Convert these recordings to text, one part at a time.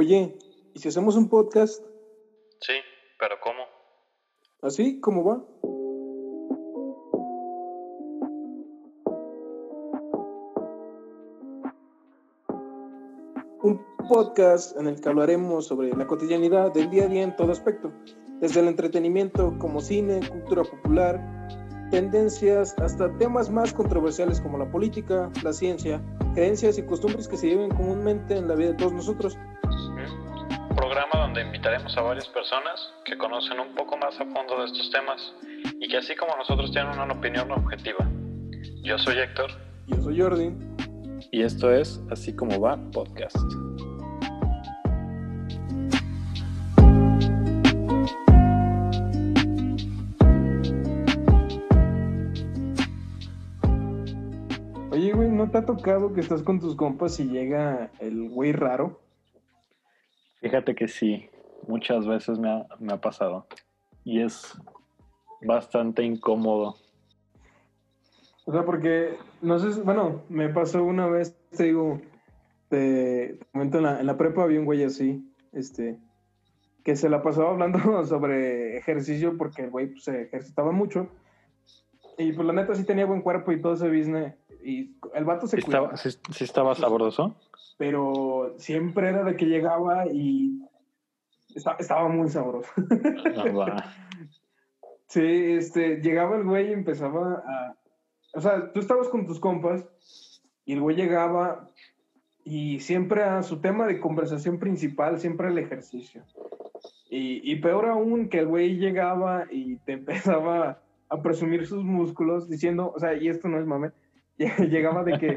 Oye, ¿y si hacemos un podcast? Sí, pero ¿cómo? ¿Así? ¿Cómo va? Un podcast en el que hablaremos sobre la cotidianidad del día a día en todo aspecto, desde el entretenimiento como cine, cultura popular, tendencias, hasta temas más controversiales como la política, la ciencia, creencias y costumbres que se viven comúnmente en la vida de todos nosotros. Invitaremos a varias personas que conocen un poco más a fondo de estos temas y que así como nosotros tienen una opinión objetiva. Yo soy Héctor. Yo soy Jordi. Y esto es Así como va podcast. Oye, güey, ¿no te ha tocado que estás con tus compas y llega el güey raro? Fíjate que sí, muchas veces me ha, me ha pasado. Y es bastante incómodo. O sea, porque, no sé, bueno, me pasó una vez, te digo, te, te comento en la, en la prepa había un güey así, este, que se la pasaba hablando sobre ejercicio porque el güey pues, se ejercitaba mucho. Y pues la neta sí tenía buen cuerpo y todo ese business. Y el vato se ¿Sí cuidaba, estaba, sí- sí estaba sabroso? pero siempre era de que llegaba y esta- estaba muy sabroso. Ah. Sí, este, llegaba el güey y empezaba a... O sea, tú estabas con tus compas y el güey llegaba y siempre a su tema de conversación principal, siempre el ejercicio. Y, y peor aún que el güey llegaba y te empezaba a presumir sus músculos diciendo, o sea, y esto no es mame, llegaba de que,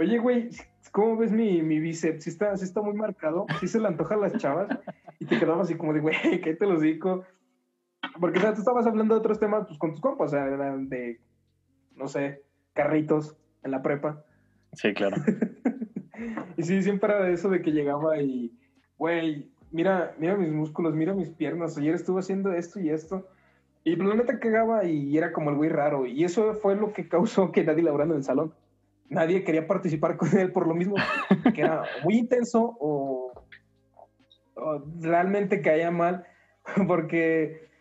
oye güey, ¿cómo ves mi, mi bíceps? ¿Sí está, sí está muy marcado? ¿Sí se le antoja a las chavas? Y te quedabas así como de, güey, ¿qué te lo digo? Porque, o sea, tú estabas hablando de otros temas pues, con tus compas, o sea, eran de, no sé, carritos en la prepa. Sí, claro. y sí, siempre era de eso de que llegaba y, güey, mira, mira mis músculos, mira mis piernas, ayer estuve haciendo esto y esto. Y pues, la neta cagaba y era como el güey raro. Y eso fue lo que causó que nadie laburando en el salón. Nadie quería participar con él por lo mismo, que era muy intenso o realmente caía mal, porque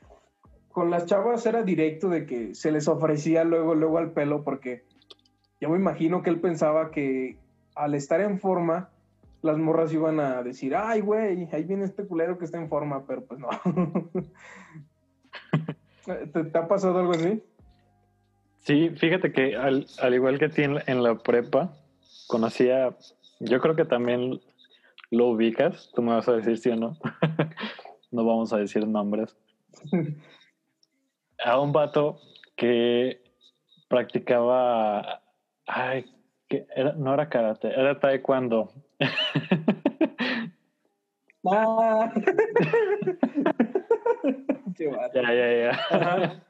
con las chavas era directo de que se les ofrecía luego, luego al pelo, porque yo me imagino que él pensaba que al estar en forma, las morras iban a decir, ay, güey, ahí viene este culero que está en forma, pero pues no. ¿Te, te ha pasado algo así? Sí, fíjate que al, al igual que en, en la prepa, conocía, yo creo que también lo ubicas, tú me vas a decir sí o no, no vamos a decir nombres, a un vato que practicaba, ay, que era, no era karate, era taekwondo. Ah. Qué ya, ya, ya.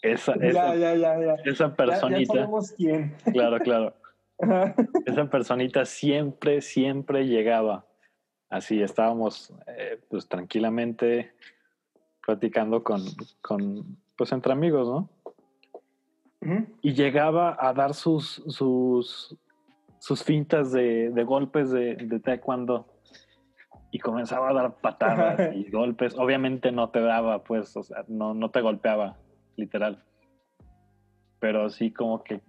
Esa, Ya, esa, ya, ya, ya. esa Ya, ya personita, sabemos quién. claro, claro. Esa personita siempre, siempre llegaba. Así estábamos, eh, pues tranquilamente platicando con, con, pues entre amigos, ¿no? Y llegaba a dar sus, sus, sus fintas de, de golpes de, de taekwondo. Y comenzaba a dar patadas y golpes. Obviamente no te daba, pues, o sea, no, no te golpeaba, literal. Pero sí como que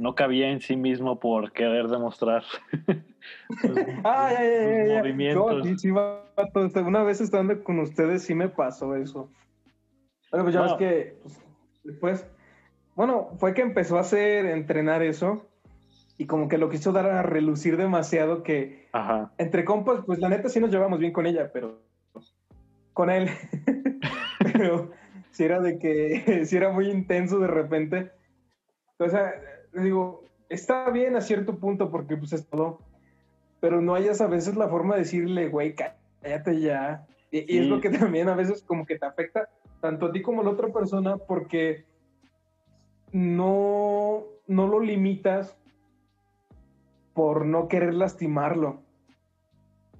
no cabía en sí mismo por querer demostrar Ah, ya, ya, ya, movimientos. No, sí, sí, vato. Una vez estando con ustedes sí me pasó eso. Bueno, pues ya ves que pues, después, bueno, fue que empezó a hacer, entrenar eso y como que lo quiso dar a relucir demasiado que Ajá. entre compas, pues la neta sí nos llevamos bien con ella, pero con él. pero si era de que si era muy intenso de repente. O sea, digo, está bien a cierto punto porque pues es todo, pero no hayas a veces la forma de decirle, güey, cállate ya. Y, y es Sí. lo que también a veces como que te afecta tanto a ti como a la otra persona porque no, no lo limitas por no querer lastimarlo.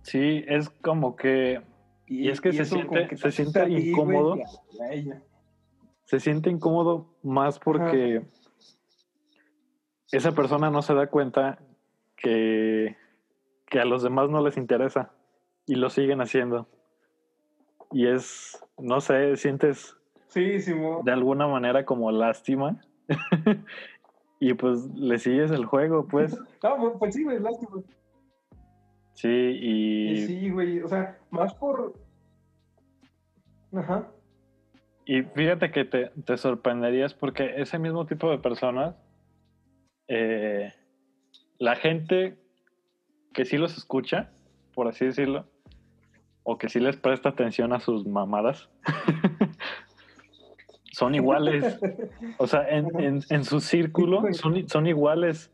Sí, es como que Y es que se siente- que se te siente ti, güey, incómodo. se siente incómodo más porque esa persona no se da cuenta que, que a los demás no les interesa y lo siguen haciendo. Y es, no sé, sientes Sí, Simón. de alguna manera como lástima. y pues le sigues el juego, pues. No, pues, pues sí, güey, lástima. Sí, y, Y sí, güey, o sea, más por... Ajá. y fíjate que te, te sorprenderías porque ese mismo tipo de personas, eh, la gente que sí los escucha, por así decirlo, o que sí les presta atención a sus mamadas, son iguales. O sea, en, en- en su círculo son, son iguales.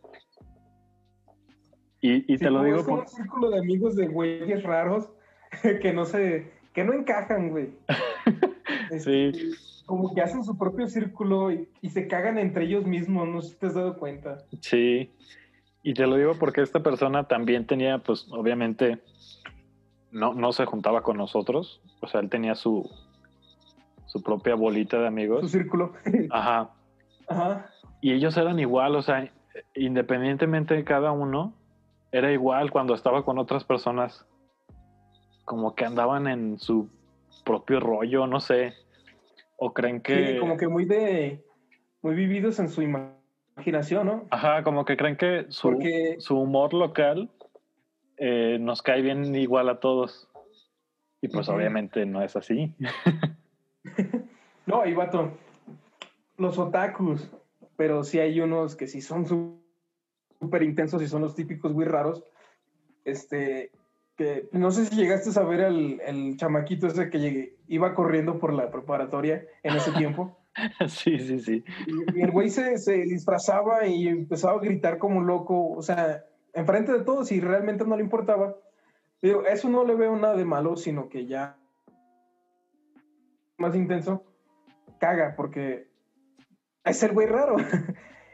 Y, y Sí, te lo digo es como por- un círculo de amigos de güeyes raros que no se... que no encajan, güey. Sí. Como que hacen su propio círculo y, y se cagan entre ellos mismos, no sé si te has dado cuenta. Sí, y te lo digo porque esta persona también tenía, pues obviamente, no, no se juntaba con nosotros, o sea, él tenía su, su propia bolita de Su amigos. círculo. Ajá, Ajá. y ellos eran igual, o sea, independientemente de cada uno, era igual cuando estaba con otras personas, como que andaban en su propio rollo, no sé, o creen que... Sí, como que muy de... muy vividos en su imaginación, ¿no? Ajá, como que creen que su, Porque- su humor local eh, nos cae bien igual a todos. Y pues obviamente no es así. No, y vato, los otakus, pero sí hay unos que sí son súper intensos y son los típicos muy raros. Este, que no sé si llegaste a ver el, el chamaquito ese que llegué- iba corriendo por la preparatoria en ese tiempo. sí, sí, sí. Y, y el güey se, se disfrazaba y empezaba a gritar como un loco, o sea, enfrente de todos y realmente no le importaba. Pero eso no le veo nada de malo, sino que ya más intenso, caga, porque es el güey raro.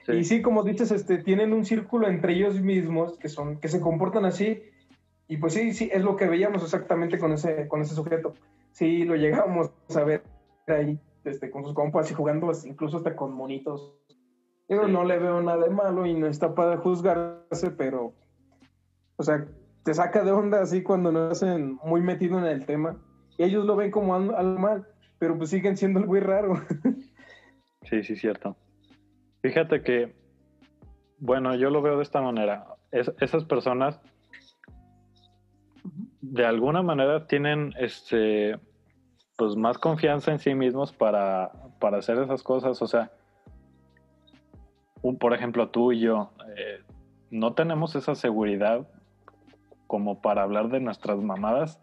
Sí. Y sí, como dices, este, tienen un círculo entre ellos mismos que son, que se comportan así. Y pues sí, sí, es lo que veíamos exactamente con ese, con ese sujeto. Sí, lo llegábamos a ver ahí, este, con sus compas y jugando incluso hasta con monitos. Yo Sí. no le veo nada de malo y no está para juzgarse, pero, o sea, te saca de onda así cuando no hacen muy metido en el tema. Y ellos lo ven como al- algo mal, pero pues siguen siendo el güey raro. Sí, sí, cierto. Fíjate que, bueno, yo lo veo de esta manera. Es- esas personas de alguna manera tienen este pues más confianza en sí mismos para, para hacer esas cosas. O sea, un- por ejemplo, tú y yo eh, no tenemos esa seguridad como para hablar de nuestras mamadas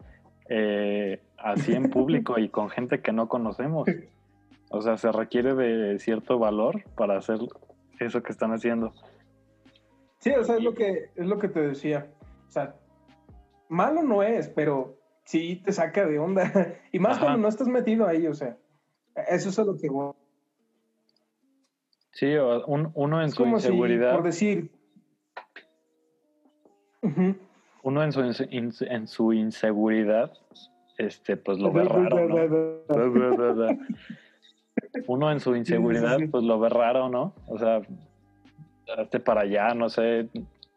eh, así en público y con gente que no conocemos. O sea, se requiere de cierto valor para hacer eso que están haciendo. Sí, o sea, es lo que, es lo que te decía. O sea, malo no es, pero sí te saca de onda. Y más Ajá. cuando no estás metido ahí, o sea, eso es a lo que voy. Sí, un- uno en Es su como si, inseguridad, por decir... Uno en su, in- en su inseguridad, este, pues lo ve raro, ¿no? Uno en su inseguridad, pues lo ve raro, ¿no? O sea, hazte para allá, no sé,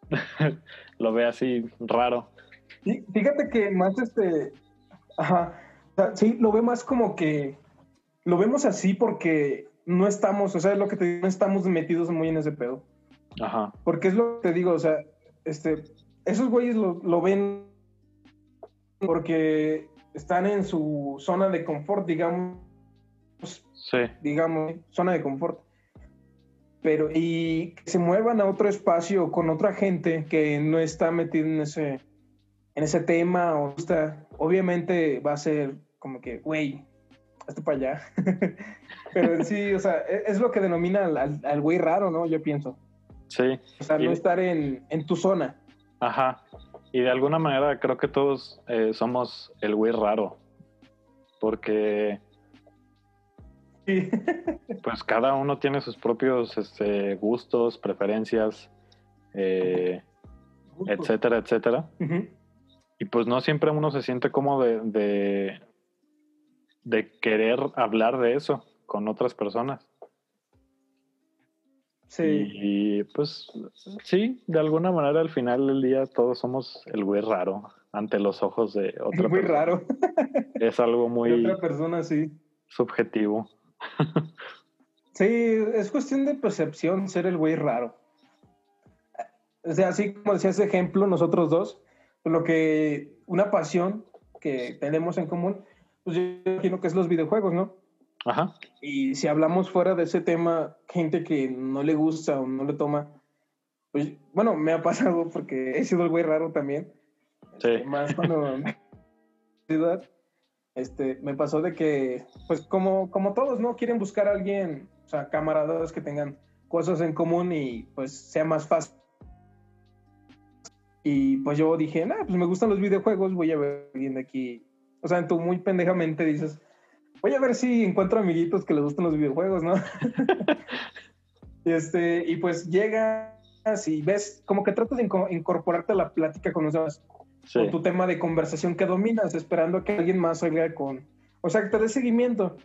lo ve así raro. Fíjate que más este... Ajá. Sí, lo ve más como que... Lo vemos así porque no estamos, o sea, es lo que te digo, no estamos metidos muy en ese pedo. Ajá, Porque es lo que te digo, o sea, este, esos güeyes lo, lo ven porque están en su zona de confort, digamos, sí, digamos, zona de confort. Pero, y que se muevan a otro espacio con otra gente que no está metida en ese, en ese tema, o está, obviamente va a ser como que, güey, hazte para allá. Pero en sí, o sea, e- es lo que denomina al- güey raro, ¿no? Yo pienso. sí, O sea, Y- no estar en, en tu zona. ajá. Y de alguna manera creo que todos eh, somos el güey raro, porque Sí. pues cada uno tiene sus propios este, gustos, preferencias, eh, etcétera, etcétera. Ujú. Y pues no siempre uno se siente como de, de, de querer hablar de eso con otras personas. Sí. Y pues sí, de alguna manera al final del día todos somos el güey raro ante los ojos de otra muy persona. raro. Es algo De muy otra persona, sí. subjetivo. Sí, es cuestión de percepción ser el güey raro. O sea, así como decía ese ejemplo, nosotros dos, lo que una pasión que tenemos en común, pues yo imagino que es los videojuegos, ¿no? Ajá. Y si hablamos fuera de ese tema, gente que no le gusta o no le toma, pues bueno, me ha pasado porque he sido el güey raro también. Sí. Este, Más cuando ciudad, este, me pasó de que, pues como, como todos, ¿no? Quieren buscar a alguien, o sea, camaradas que tengan cosas en común y pues sea más fácil. Y pues yo dije, nah, pues me gustan los videojuegos, voy a ver a alguien de aquí. O sea, tú muy pendejamente dices, voy a ver si encuentro amiguitos que les gustan los videojuegos, ¿no? este, y pues llegas y ves, como que tratas de inco- incorporarte a la plática con los demás Sí. con tu tema de conversación que dominas, esperando a que alguien más salga con, o sea, que te dé seguimiento.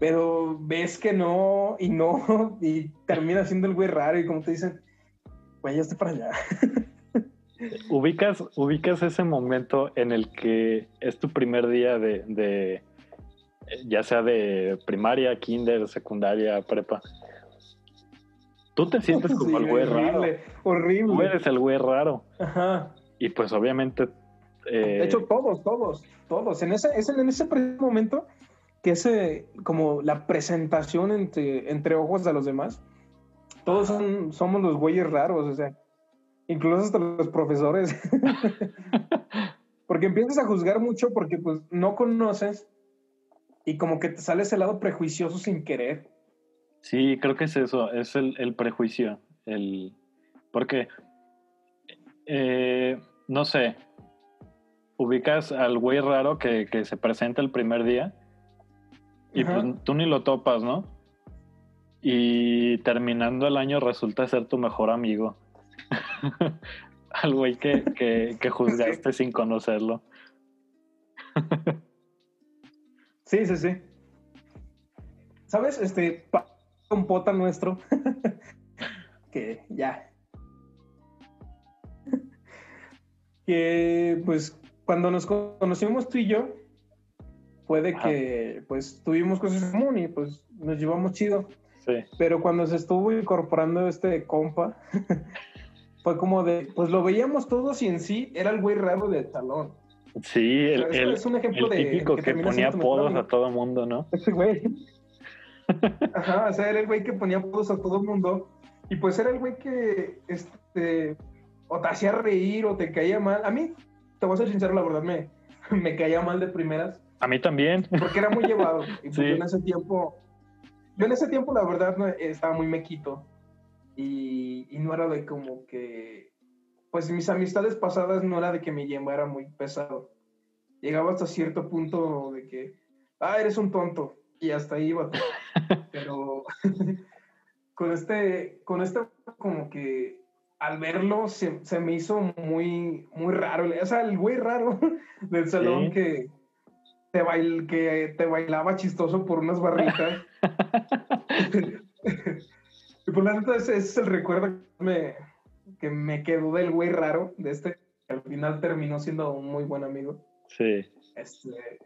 Pero ves que no y no, y termina siendo el güey raro y como te dicen, güey, ya estoy para allá. ubicas, ubicas ese momento en el que es tu primer día de, de, ya sea de primaria, kinder, secundaria, prepa. Tú te sientes como Sí, el güey raro. horrible, horrible. Tú eres el güey raro. Ajá. Y pues obviamente... eh, De hecho, todos, todos, todos. En ese, es en ese momento que ese, como la presentación entre, entre ojos de los demás, todos son, somos los güeyes raros, o sea, incluso hasta los profesores. porque empiezas a juzgar mucho porque pues no conoces y como que te sale ese lado prejuicioso sin querer. Sí, creo que es eso, es el, el prejuicio. El, porque, eh, no sé, ubicas al güey raro que, que se presenta el primer día y Ajá. pues tú ni lo topas, ¿no? Y terminando el año resulta ser tu mejor amigo. Al güey que, que, que juzgaste sin conocerlo. Sí, sí, sí. ¿Sabes? Este, un pota nuestro, que ya. que pues cuando nos co- conocimos tú y yo, puede Ajá. que pues tuvimos cosas en común y pues nos llevamos chido. Sí, Pero cuando se estuvo incorporando este compa, fue como de, pues lo veíamos todos y en sí era el güey raro del salón. sí el, el- es un ejemplo el de que que ponía apodos a todo mundo, ¿no? Ese güey. Ajá, o sea, era el güey que ponía apodos a todo mundo. Y pues era el güey que, este, o te hacía reír o te caía mal. A mí, te voy a ser sincero, la verdad, me, me caía mal de primeras, A mí también. porque era muy llevado. Y pues Sí. yo en ese tiempo, yo en ese tiempo, la verdad, estaba muy mequito. Y, y no era de como que, pues mis amistades pasadas no era de que mi yema era muy pesado. Llegaba hasta cierto punto de que, ah, eres un tonto. Y hasta ahí iba. Pero con este, con este, como que al verlo se, se me hizo muy, muy raro. O sea, el güey raro del salón Sí. que, te bail, que te bailaba chistoso por unas barritas. Y por la neta, ese, ese es el recuerdo que me, que me quedó del güey raro de este, que al final terminó siendo un muy buen amigo. Sí. Este,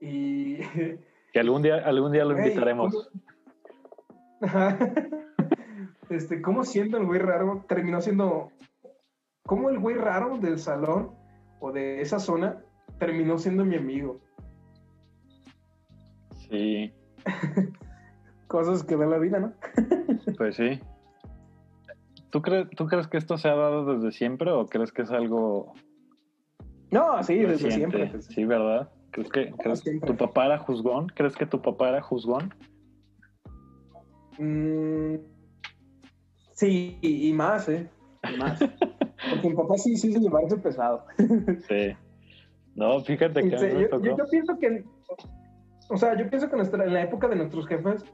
y Que algún día, algún día lo invitaremos. ¿cómo-. Este, ¿cómo siendo el güey raro terminó siendo. ¿Cómo el güey raro del salón o de esa zona terminó siendo mi amigo? Sí, Cosas que da la vida, ¿no? pues sí. ¿Tú, crees ¿Tú crees que esto se ha dado desde siempre o crees que es algo No, sí, desde siempre. Sí, ¿verdad? ¿Crees que crees- tu papá era juzgón? ¿Crees que tu papá era juzgón? Mm, sí, y y más, ¿eh? Y más. Porque mi papá sí, sí se llevarse pesado. Sí. No, fíjate que Este, yo, tocó. yo- yo pienso que, o sea, yo pienso que nuestra- en la época de nuestros jefes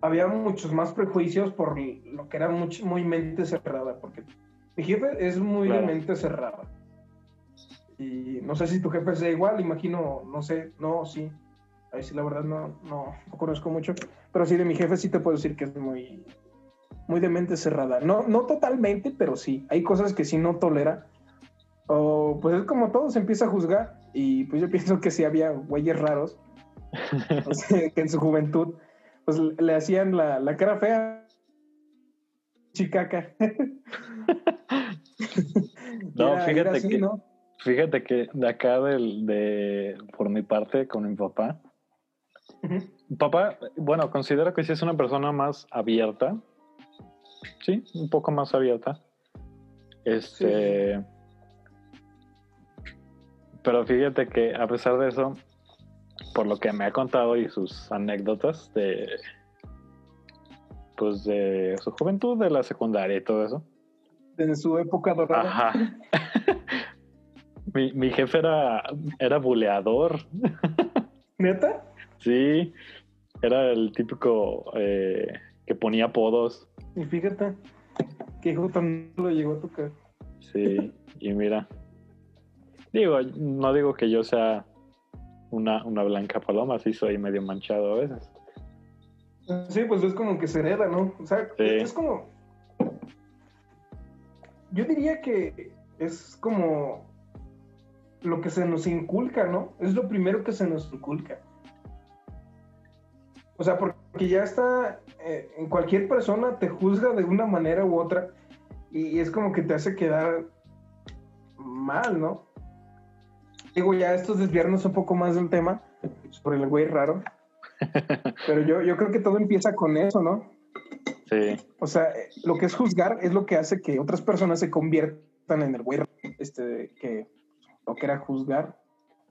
había muchos más prejuicios por lo que era mucho, muy mente cerrada, porque mi jefe es muy Claro. de mente cerrada. Y no sé si tu jefe sea igual, imagino, no sé, no, sí. Ahí sí, la verdad no, no, no conozco mucho, pero sí de mi jefe sí te puedo decir que es muy, muy de mente cerrada. No, no totalmente, pero sí. Hay cosas que sí no tolera. O pues es como todo, se empieza a juzgar. Y pues yo pienso que sí había güeyes raros. que en su juventud pues le hacían la, la cara fea. Chicaca. no, Era- fíjate era así, que, ¿no? fíjate que de acá del, de, por mi parte, con mi papá. Papá, bueno, considero que sí es una persona más abierta. Sí, un poco más abierta. Este. Pero fíjate que a pesar de eso, por lo que me ha contado y sus anécdotas de. Pues de su juventud, de la secundaria y todo eso. En su época dorada. Ajá. mi, mi jefe era, era buleador. ¿Neta? Sí, era el típico eh, que ponía apodos. Y fíjate, que hijo tan lo llegó a tocar. Sí, y mira. Digo, no digo que yo sea una, una blanca paloma, sí soy medio manchado a veces. Sí, pues es como que se hereda, ¿no? O sea, Sí. es como. Yo diría que es como lo que se nos inculca, ¿no? Es lo primero que se nos inculca. O sea, porque ya está eh, en cualquier persona te juzga de una manera u otra y es como que te hace quedar mal, ¿no? Digo, ya esto es desviarnos un poco más del tema sobre el güey raro. Pero yo, yo creo que todo empieza con eso, ¿no? Sí, O sea, eh, lo que es juzgar es lo que hace que otras personas se conviertan en el güey raro, este, que lo que era juzgar.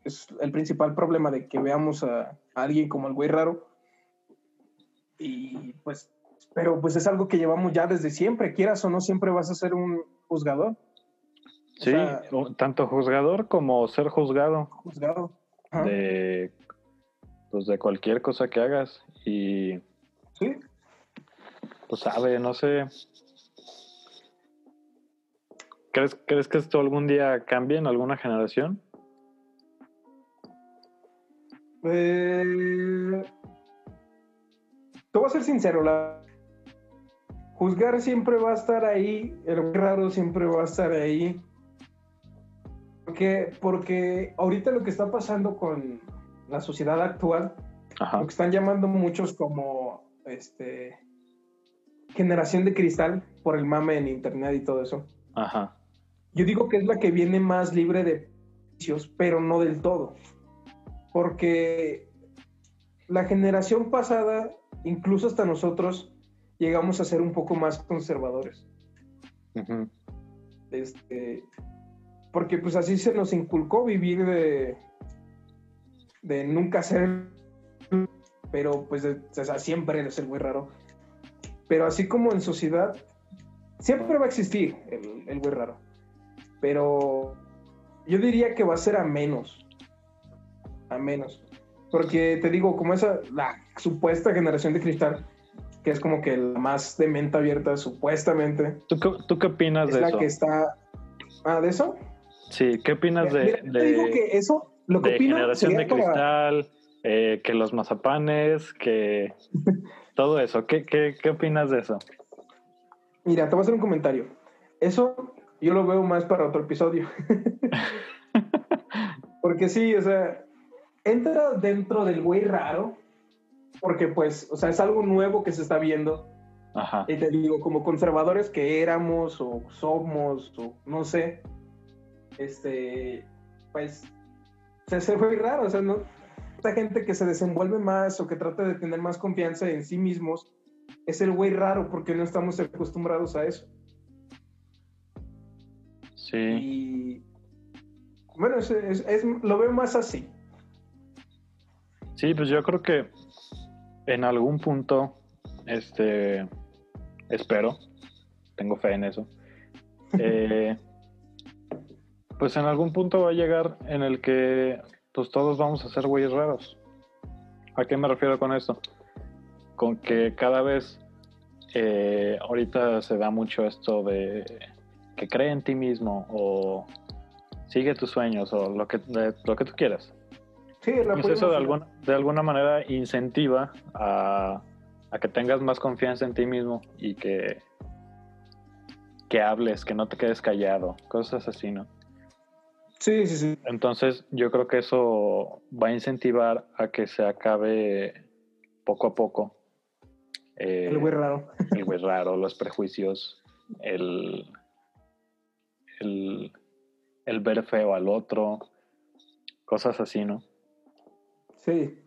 Es el principal problema de que veamos a, a alguien como el güey raro. Y pues, pero pues es algo que llevamos ya desde siempre, quieras o no, siempre vas a ser un juzgador. Sí, sea, tanto juzgador como ser juzgado juzgado. Ajá. de, pues de cualquier cosa que hagas. Y Sí. pues sabe, no sé. ¿Crees, ¿Crees que esto algún día cambie en alguna generación? Eh, te voy a ser sincero, la... juzgar siempre va a estar ahí, el raro siempre va a estar ahí. Porque, porque ahorita lo que está pasando con la sociedad actual, Ajá. lo que están llamando muchos como este generación de cristal por el mame en internet y todo eso. Ajá. Yo digo que es la que viene más libre de vicios, pero no del todo. Porque la generación pasada, incluso hasta nosotros, llegamos a ser un poco más conservadores. Ujú. Este, porque pues así se nos inculcó vivir de, de nunca ser, pero pues de- o sea, siempre eres el muy raro. Pero así como en sociedad, siempre va a existir el, el güey raro. Pero yo diría que va a ser a menos. A menos. Porque te digo, como esa, la supuesta generación de cristal, que es como que la más de mente abierta, supuestamente, ¿Tú, qué, tú qué opinas es de la eso? que está. Ah, ¿de eso? Sí, ¿qué opinas de, Mira, yo te digo de- que eso, lo que de opino generación de para- cristal, eh, que los mazapanes, que todo eso? ¿Qué, qué, qué opinas de eso? Mira, te voy a hacer un comentario. Eso yo lo veo más para otro episodio. porque sí, o sea, entra dentro del güey raro, porque pues, o sea, es algo nuevo que se está viendo. Ajá. Y te digo, como conservadores que éramos o somos, o no sé, este, pues, se hace muy raro, o sea, ¿no? Esta gente que se desenvuelve más o que trata de tener más confianza en sí mismos, es el güey raro porque no estamos acostumbrados a eso. Sí, Y bueno, es, es- es- lo veo más así. sí, pues yo creo que en algún punto, este, espero, tengo fe en eso, eh, pues en algún punto va a llegar en el que pues todos vamos a ser güeyes raros. ¿A qué me refiero con esto? Con que cada vez eh, ahorita se da mucho esto de que cree en ti mismo o sigue tus sueños o lo que, de- lo que tú quieras. Sí, Pues eso de alguna, de alguna manera incentiva a, a que tengas más confianza en ti mismo y que, que hables, que no te quedes callado, cosas así, ¿no? Sí, sí, sí. Entonces yo creo que eso va a incentivar a que se acabe poco a poco. eh, El güey raro. el güey raro, los prejuicios, el, el, el ver feo al otro, cosas así, ¿no? Sí.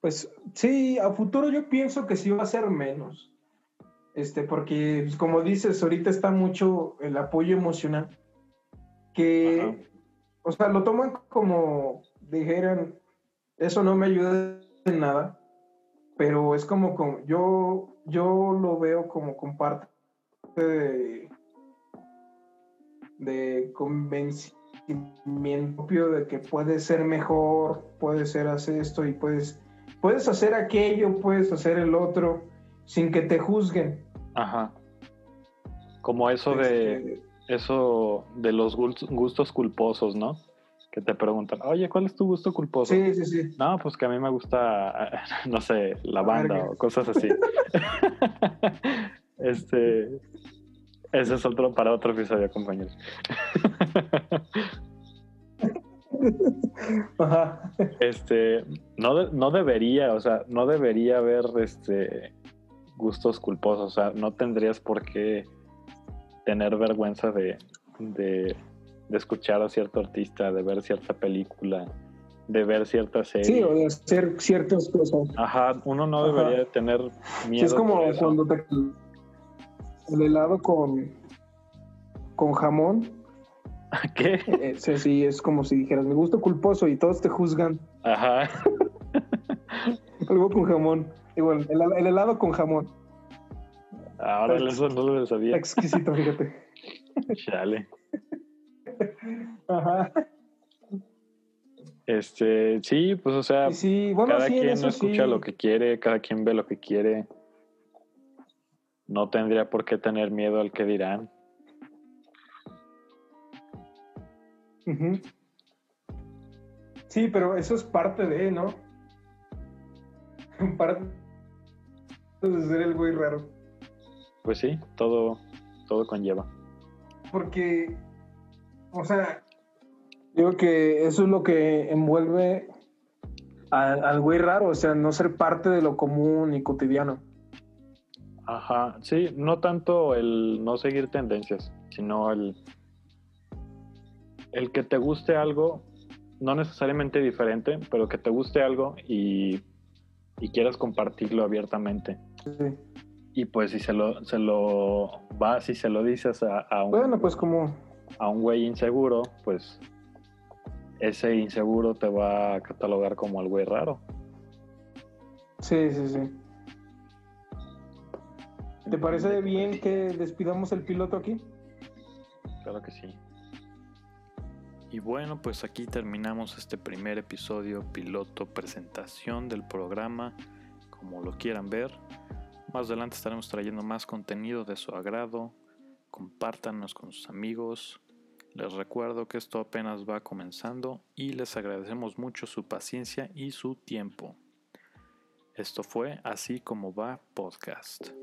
Pues sí, a futuro yo pienso que sí va a ser menos. Este, porque, pues, como dices, ahorita está mucho el apoyo emocional. Que, Ajá. o sea, lo toman como dijeran, eso no me ayuda en nada. Pero es como, como yo, yo lo veo como con parte de, de convencimiento propio de que puedes ser mejor, puedes ser hacer esto y puedes, puedes hacer aquello, puedes hacer el otro, sin que te juzguen. Ajá. Como eso de, Este, eso de los gust- gustos culposos, ¿no? Que te preguntan, oye, ¿cuál es tu gusto culposo? sí, sí, sí. No, pues que a mí me gusta, no sé, la banda Verga. o cosas así. este, ese es otro para otro episodio, compañeros. Ajá. Este, no, no debería, o sea, no debería haber este gustos culposos, o sea, no tendrías por qué tener vergüenza de, de, de escuchar a cierto artista, de ver cierta película, de ver cierta serie. Sí, o de hacer ciertas cosas. Ajá, uno no Ajá. debería tener Sí, miedo. es como cuando te el helado con con jamón, ¿Qué? sí, sí, es como si dijeras, me gusta culposo y todos te juzgan. Ajá. Algo con jamón. Igual, el, el helado con jamón. Ahora eso no lo sabía. Exquisito, fíjate. Chale. Ajá. Este, sí, pues o sea, Y sí, bueno, cada sí, quien eso escucha sí. lo que quiere, cada quien ve lo que quiere. No tendría por qué tener miedo al que dirán. Ujú. Sí, pero eso es parte de, ¿no? Parte de ser el güey raro. Pues sí, todo, todo conlleva. Porque, o sea, yo creo que eso es lo que envuelve al güey raro, o sea, no ser parte de lo común y cotidiano. Ajá, sí, no tanto el no seguir tendencias, sino el, el que te guste algo, no necesariamente diferente, pero que te guste algo y, y quieras compartirlo abiertamente. Sí. Y pues si se lo, se lo vas y se lo dices a, a un, Bueno, pues como, a un güey inseguro, pues ese inseguro te va a catalogar como el güey raro. sí, sí, sí. ¿Te parece bien que despidamos el piloto aquí? Claro que sí. Y bueno, pues aquí terminamos este primer episodio piloto presentación del programa, como lo quieran ver. Más adelante estaremos trayendo más contenido de su agrado. Compártanos con sus amigos. Les recuerdo que esto apenas va comenzando y les agradecemos mucho su paciencia y su tiempo. Esto fue Así como va podcast.